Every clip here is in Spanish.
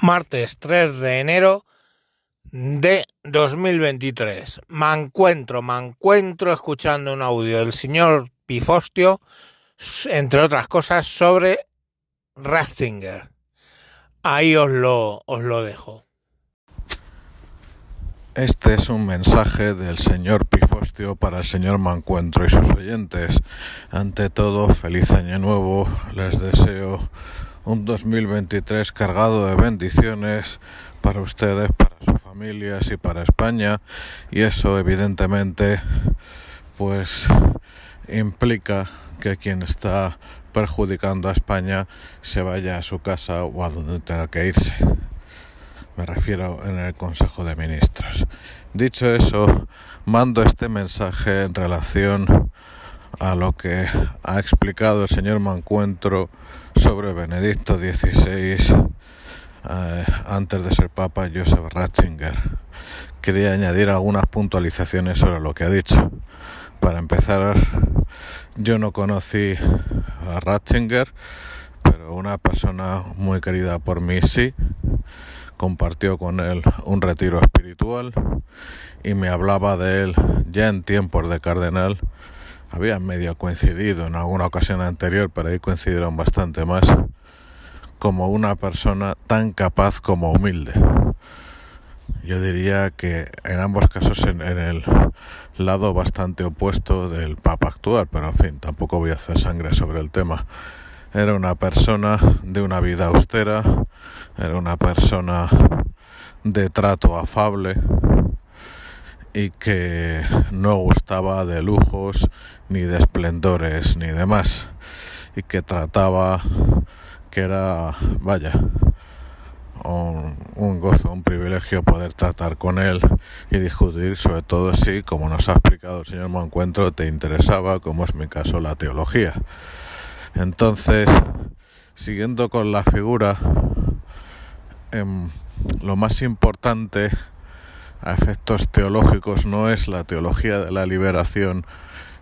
martes 3 de enero de 2023. Me encuentro, me encuentro escuchando un audio del señor Pifostio, entre otras cosas, sobre Ratzinger. Ahí os lo, os lo dejo. Este es un mensaje del señor Pifostio para el señor Mancuentro y sus oyentes. Ante todo, feliz año nuevo. Les deseo un 2023 cargado de bendiciones para ustedes, para sus familias y para España. Y eso evidentemente pues implica que quien está perjudicando a España se vaya a su casa o a donde tenga que irse. Me refiero en el Consejo de Ministros. Dicho eso, mando este mensaje en relación a lo que ha explicado el señor Mancuentro sobre Benedicto XVI eh, antes de ser Papa Joseph Ratzinger. Quería añadir algunas puntualizaciones sobre lo que ha dicho. Para empezar, yo no conocí a Ratzinger, pero una persona muy querida por mí sí. Compartió con él un retiro espiritual y me hablaba de él ya en tiempos de cardenal habían medio coincidido en alguna ocasión anterior, pero ahí coincidieron bastante más, como una persona tan capaz como humilde. Yo diría que en ambos casos en, el lado bastante opuesto del Papa actual, pero en fin, tampoco voy a hacer sangre sobre el tema. Era una persona de una vida austera, era una persona de trato afable, y que no gustaba de lujos ni de esplendores ni demás y que trataba que era vaya un, gozo, un privilegio poder tratar con él y discutir sobre todo si, como nos ha explicado el señor Moncuentro, te interesaba, como es mi caso, la teología. Entonces, siguiendo con la figura, em, lo más importante a efectos teológicos no es la teología de la liberación,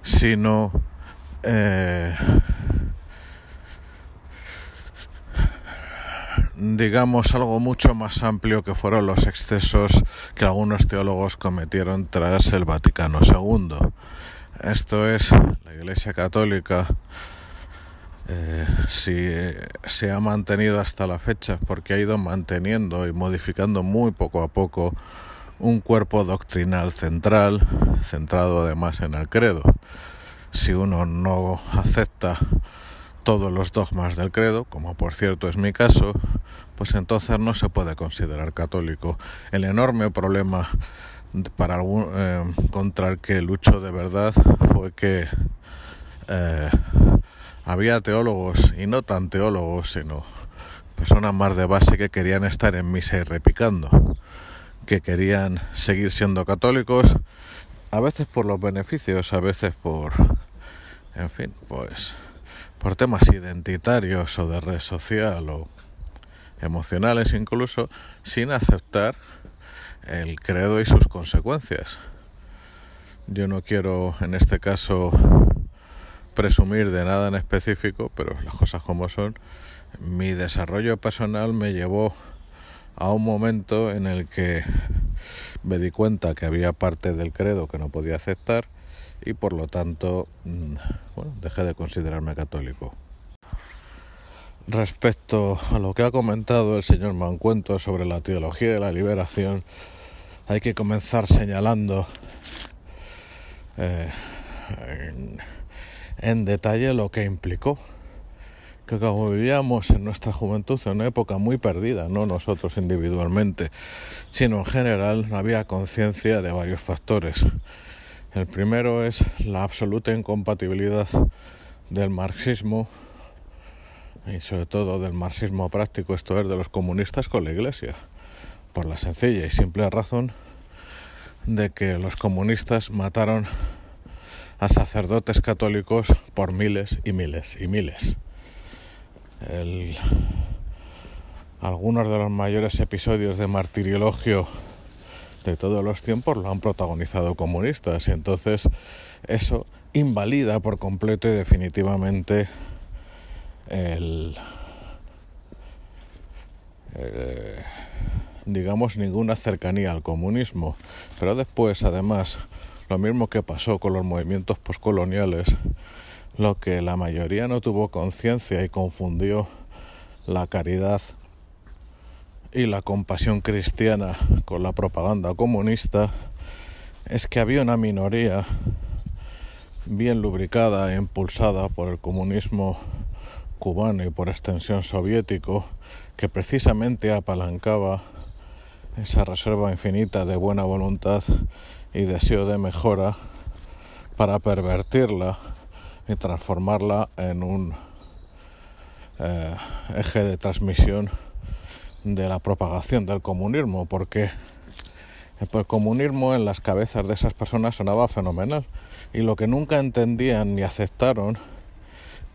sino eh, digamos algo mucho más amplio que fueron los excesos que algunos teólogos cometieron tras el Vaticano II. Esto es, la Iglesia Católica eh, si se ha mantenido hasta la fecha porque ha ido manteniendo y modificando muy poco a poco un cuerpo doctrinal central, centrado además en el credo. Si uno no acepta todos los dogmas del credo, como por cierto es mi caso, pues entonces no se puede considerar católico. El enorme problema para eh, contra el que luchó de verdad fue que eh, había teólogos y no tan teólogos, sino personas más de base que querían estar en misa y repicando que querían seguir siendo católicos, a veces por los beneficios, a veces por, en fin, pues por temas identitarios o de red social o emocionales incluso, sin aceptar el credo y sus consecuencias. Yo no quiero en este caso presumir de nada en específico, pero las cosas como son, mi desarrollo personal me llevó a un momento en el que me di cuenta que había parte del credo que no podía aceptar y por lo tanto mm, dejé de considerarme católico. Respecto a lo que ha comentado el señor Mancuento sobre la teología de la liberación, hay que comenzar señalando eh, en detalle lo que implicó que como vivíamos en nuestra juventud en una época muy perdida, no nosotros individualmente, sino en general, no había conciencia de varios factores. El primero es la absoluta incompatibilidad del marxismo y sobre todo del marxismo práctico, esto es de los comunistas con la Iglesia, por la sencilla y simple razón de que los comunistas mataron a sacerdotes católicos por miles y miles y miles algunos de los mayores episodios de martiriologio de todos los tiempos lo han protagonizado comunistas y entonces eso invalida por completo y definitivamente el, eh, digamos, ninguna cercanía al comunismo. Pero después, además, lo mismo que pasó con los movimientos poscoloniales, lo que la mayoría no tuvo conciencia y confundió la caridad y la compasión cristiana con la propaganda comunista, es que había una minoría bien lubricada e impulsada por el comunismo cubano y por extensión soviético, que precisamente apalancaba esa reserva infinita de buena voluntad y deseo de mejora para pervertirla y transformarla en un eh, eje de transmisión de la propagación del comunismo, porque el comunismo en las cabezas de esas personas sonaba fenomenal. Y lo que nunca entendían ni aceptaron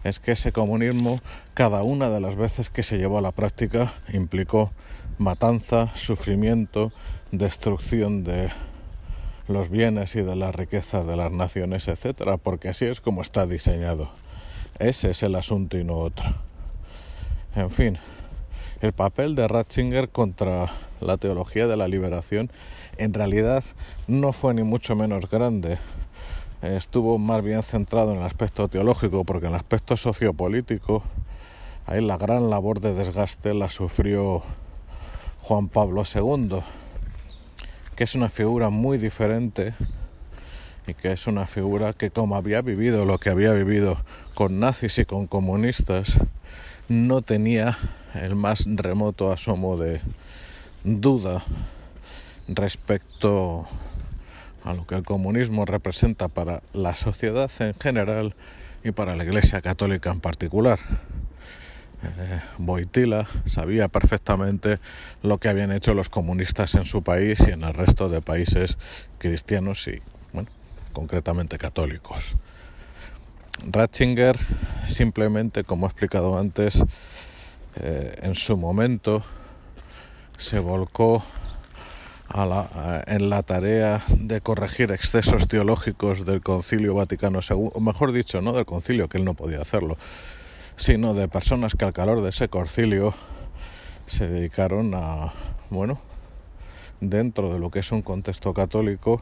es que ese comunismo, cada una de las veces que se llevó a la práctica, implicó matanza, sufrimiento, destrucción de los bienes y de las riquezas de las naciones, etcétera, porque así es como está diseñado. Ese es el asunto y no otro. En fin, el papel de Ratzinger contra la teología de la liberación en realidad no fue ni mucho menos grande. Estuvo más bien centrado en el aspecto teológico, porque en el aspecto sociopolítico, ahí la gran labor de desgaste la sufrió Juan Pablo II, que es una figura muy diferente y que es una figura que como había vivido lo que había vivido con nazis y con comunistas, no tenía el más remoto asomo de duda respecto a lo que el comunismo representa para la sociedad en general y para la Iglesia Católica en particular. Eh, Boitila sabía perfectamente lo que habían hecho los comunistas en su país y en el resto de países cristianos y, bueno, concretamente católicos. Ratzinger simplemente, como he explicado antes, eh, en su momento se volcó en la tarea de corregir excesos teológicos del Concilio Vaticano II, o mejor dicho, no del concilio, que él no podía hacerlo, sino de personas que al calor de ese concilio se dedicaron a, bueno, dentro de lo que es un contexto católico,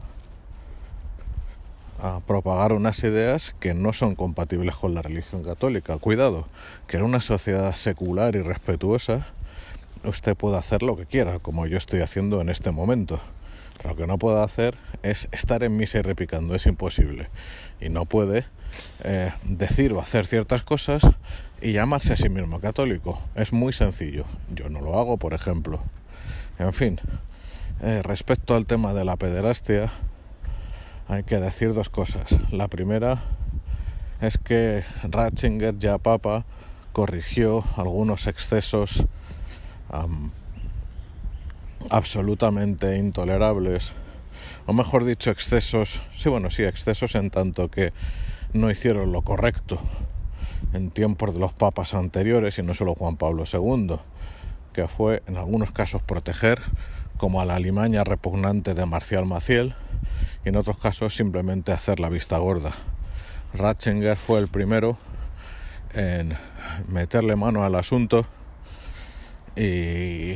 a propagar unas ideas que no son compatibles con la religión católica. Cuidado, que en una sociedad secular y respetuosa usted puede hacer lo que quiera, como yo estoy haciendo en este momento. lo que no puedo hacer es estar en misa y repicando, es imposible. Y no puede eh, decir o hacer ciertas cosas y llamarse a sí mismo católico. Es muy sencillo. Yo no lo hago, por ejemplo. En fin, eh, respecto al tema de la pederastia, hay que decir dos cosas. La primera es que Ratzinger, ya papa, corrigió algunos excesos absolutamente intolerables, o mejor dicho, excesos, sí, bueno, sí, excesos en tanto que no hicieron lo correcto en tiempos de los papas anteriores y no solo Juan Pablo II, que fue en algunos casos proteger, como a la alimaña repugnante de Marcial Maciel, y en otros casos simplemente hacer la vista gorda. Ratzinger fue el primero en meterle mano al asunto y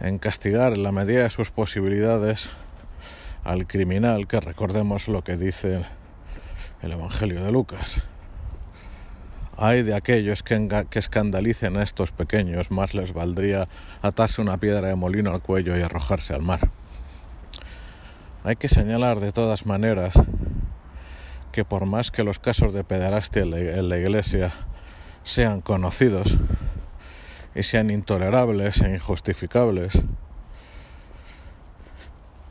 en castigar en la medida de sus posibilidades al criminal, que recordemos lo que dice el Evangelio de Lucas. Hay de aquellos que, que escandalicen a estos pequeños, más les valdría atarse una piedra de molino al cuello y arrojarse al mar. Hay que señalar de todas maneras que por más que los casos de pederastia en la iglesia sean conocidos y sean intolerables e injustificables,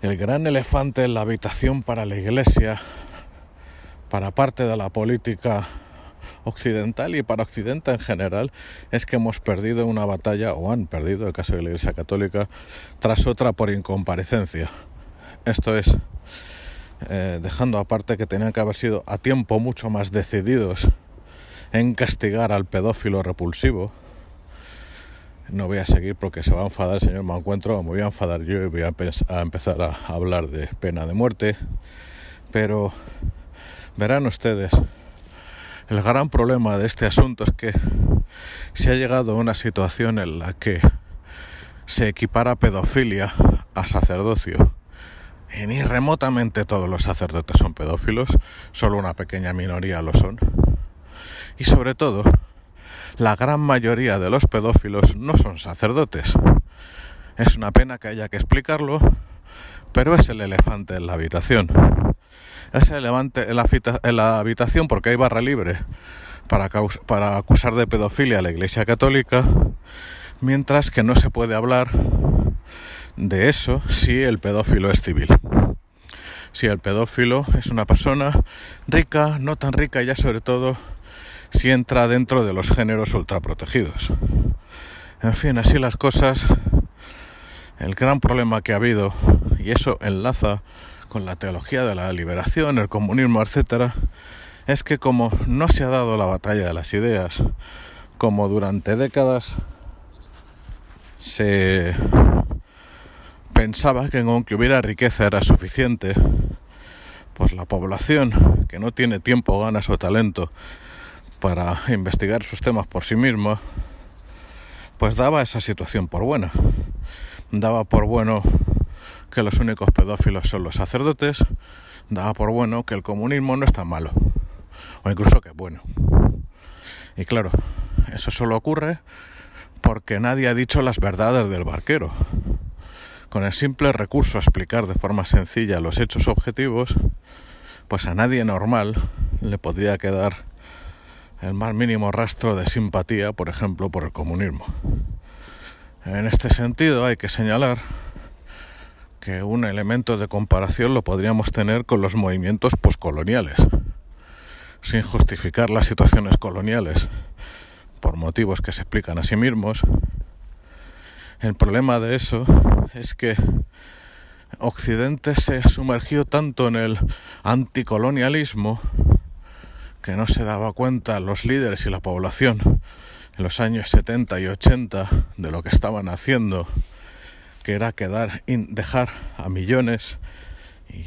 el gran elefante en la habitación para la iglesia, para parte de la política occidental y para Occidente en general es que hemos perdido una batalla, o han perdido, el caso de la Iglesia Católica, tras otra por incomparecencia. Esto es, eh, dejando aparte que tenían que haber sido a tiempo mucho más decididos en castigar al pedófilo repulsivo. No voy a seguir porque se va a enfadar el señor Mancuentro, me voy a enfadar yo y voy a, a empezar a hablar de pena de muerte. Pero verán ustedes, el gran problema de este asunto es que se ha llegado a una situación en la que se equipara pedofilia a sacerdocio. Y ni remotamente todos los sacerdotes son pedófilos, solo una pequeña minoría lo son. Y sobre todo, la gran mayoría de los pedófilos no son sacerdotes. Es una pena que haya que explicarlo, pero es el elefante en la habitación. Es el elefante en la, habitación porque hay barra libre para, para acusar de pedofilia a la Iglesia Católica, mientras que no se puede hablar de eso si el pedófilo es civil. Si el pedófilo es una persona rica, no tan rica, ya sobre todo si entra dentro de los géneros ultraprotegidos. En fin, así las cosas. El gran problema que ha habido, y eso enlaza con la teología de la liberación, el comunismo, etcétera, es que como no se ha dado la batalla de las ideas, como durante décadas se pensaba que aunque hubiera riqueza era suficiente, pues la población que no tiene tiempo, ganas o talento para investigar sus temas por sí misma, pues daba esa situación por buena. Daba por bueno que los únicos pedófilos son los sacerdotes, daba por bueno que el comunismo no es tan malo, o incluso que es bueno. Y claro, eso solo ocurre porque nadie ha dicho las verdades del barquero. Con el simple recurso a explicar de forma sencilla los hechos objetivos, pues a nadie normal le podría quedar el más mínimo rastro de simpatía, por ejemplo, por el comunismo. En este sentido hay que señalar que un elemento de comparación lo podríamos tener con los movimientos poscoloniales, sin justificar las situaciones coloniales por motivos que se explican a sí mismos. El problema de eso es que Occidente se sumergió tanto en el anticolonialismo que no se daba cuenta los líderes y la población en los años 70 y 80 de lo que estaban haciendo, que era quedar, dejar a millones y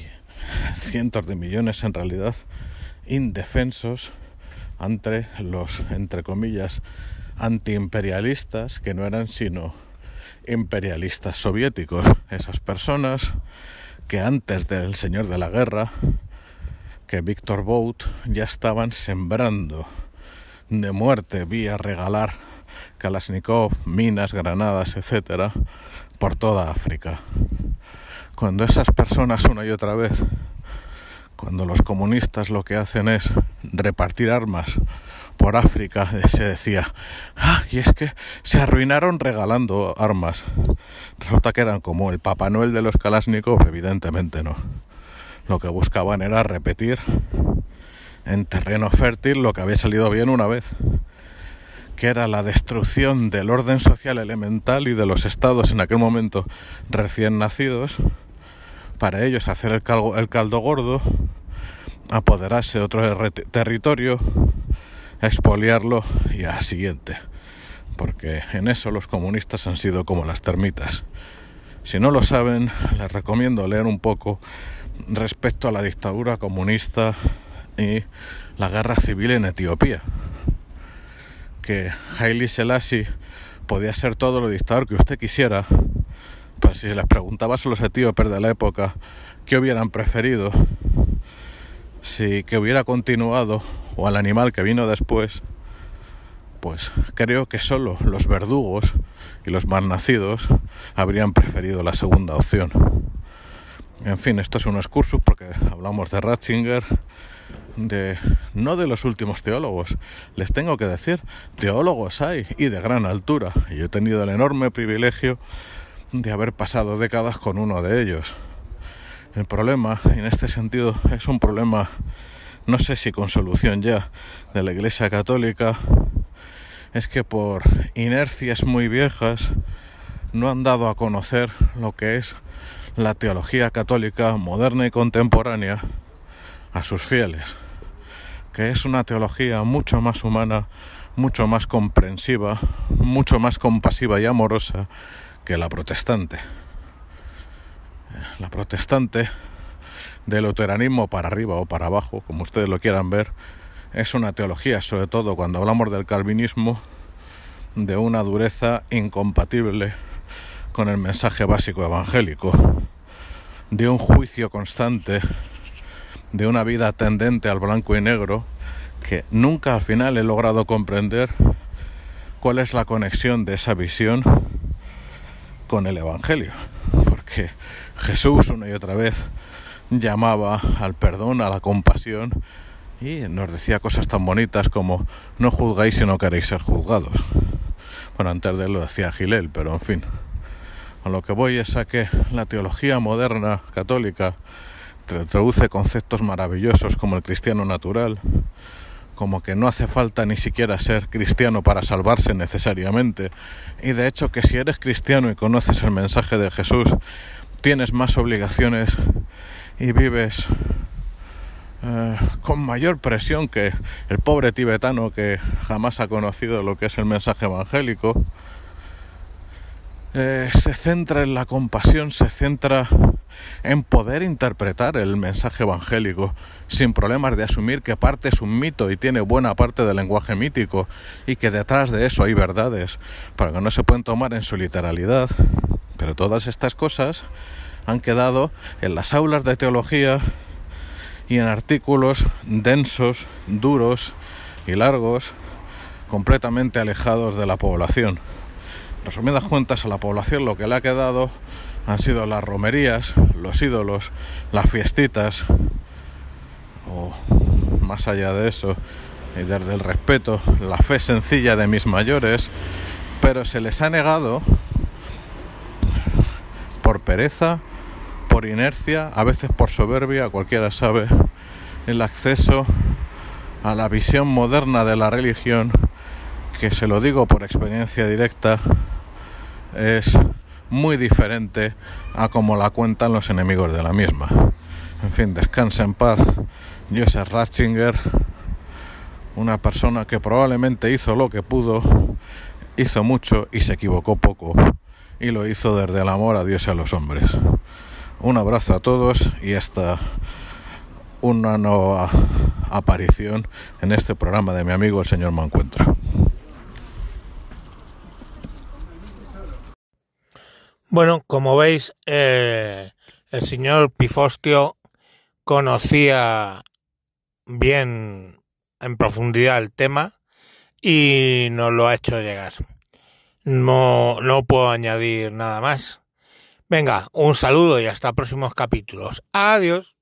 cientos de millones en realidad indefensos ante los, entre comillas, antiimperialistas, que no eran sino imperialistas soviéticos, esas personas que antes del señor de la guerra que Víctor Bout ya estaban sembrando de muerte vía regalar Kalashnikov, minas, granadas, etcétera, por toda África. Cuando esas personas una y otra vez, cuando los comunistas lo que hacen es repartir armas por África, se decía, ah, y es que se arruinaron regalando armas. Resulta que eran como el Papá Noel de los Kalashnikov, evidentemente no lo que buscaban era repetir en terreno fértil lo que había salido bien una vez, que era la destrucción del orden social elemental y de los estados en aquel momento recién nacidos, para ellos hacer el, caldo, gordo, apoderarse de otro territorio, expoliarlo y a siguiente, porque en eso los comunistas han sido como las termitas. Si no lo saben, les recomiendo leer un poco respecto a la dictadura comunista y la guerra civil en Etiopía. Que Haile Selassie podía ser todo lo dictador que usted quisiera, pues si les preguntaba a los etíopes de la época qué hubieran preferido, si que hubiera continuado o al animal que vino después, pues creo que solo los verdugos y los malnacidos habrían preferido la segunda opción. En fin, esto es un excursus porque hablamos de Ratzinger, no de los últimos teólogos. Les tengo que decir, teólogos hay y de gran altura. Y he tenido el enorme privilegio de haber pasado décadas con uno de ellos. El problema, en este sentido, es un problema, no sé si con solución ya, de la Iglesia Católica, es que por inercias muy viejas no han dado a conocer lo que es la teología católica moderna y contemporánea a sus fieles, que es una teología mucho más humana, mucho más comprensiva, mucho más compasiva y amorosa que la protestante. La protestante del luteranismo para arriba o para abajo, como ustedes lo quieran ver, es una teología, sobre todo cuando hablamos del calvinismo, de una dureza incompatible con el mensaje básico evangélico, de un juicio constante, de una vida tendente al blanco y negro, que nunca al final he logrado comprender cuál es la conexión de esa visión con el Evangelio. Porque Jesús una y otra vez llamaba al perdón, a la compasión y nos decía cosas tan bonitas como no juzgáis si no queréis ser juzgados. Bueno, antes de él lo decía Gilel, pero en fin. A lo que voy es a que la teología moderna católica introduce conceptos maravillosos como el cristiano natural, como que no hace falta ni siquiera ser cristiano para salvarse necesariamente, y de hecho que si eres cristiano y conoces el mensaje de Jesús, tienes más obligaciones y vives eh, con mayor presión que el pobre tibetano que jamás ha conocido lo que es el mensaje evangélico, eh, se centra en la compasión, se centra en poder interpretar el mensaje evangélico sin problemas de asumir que parte es un mito y tiene buena parte del lenguaje mítico y que detrás de eso hay verdades para que no se pueden tomar en su literalidad. Pero todas estas cosas han quedado en las aulas de teología y en artículos densos, duros y largos, completamente alejados de la población resumidas cuentas, a la población lo que le ha quedado han sido las romerías, los ídolos, las fiestitas, o más allá de eso, y desde el respeto, la fe sencilla de mis mayores, pero se les ha negado por pereza, por inercia, a veces por soberbia, cualquiera sabe, el acceso a la visión moderna de la religión, que se lo digo por experiencia directa, es muy diferente a como la cuentan los enemigos de la misma. En fin, descansa en paz Joseph Ratzinger, una persona que probablemente hizo lo que pudo, hizo mucho y se equivocó poco, y lo hizo desde el amor a Dios y a los hombres. Un abrazo a todos y hasta una nueva aparición en este programa de mi amigo el señor Mancuentro. Bueno, como veis, eh, el señor Pifostio conocía bien en profundidad el tema y nos lo ha hecho llegar. No, no puedo añadir nada más. Venga, un saludo y hasta próximos capítulos. Adiós.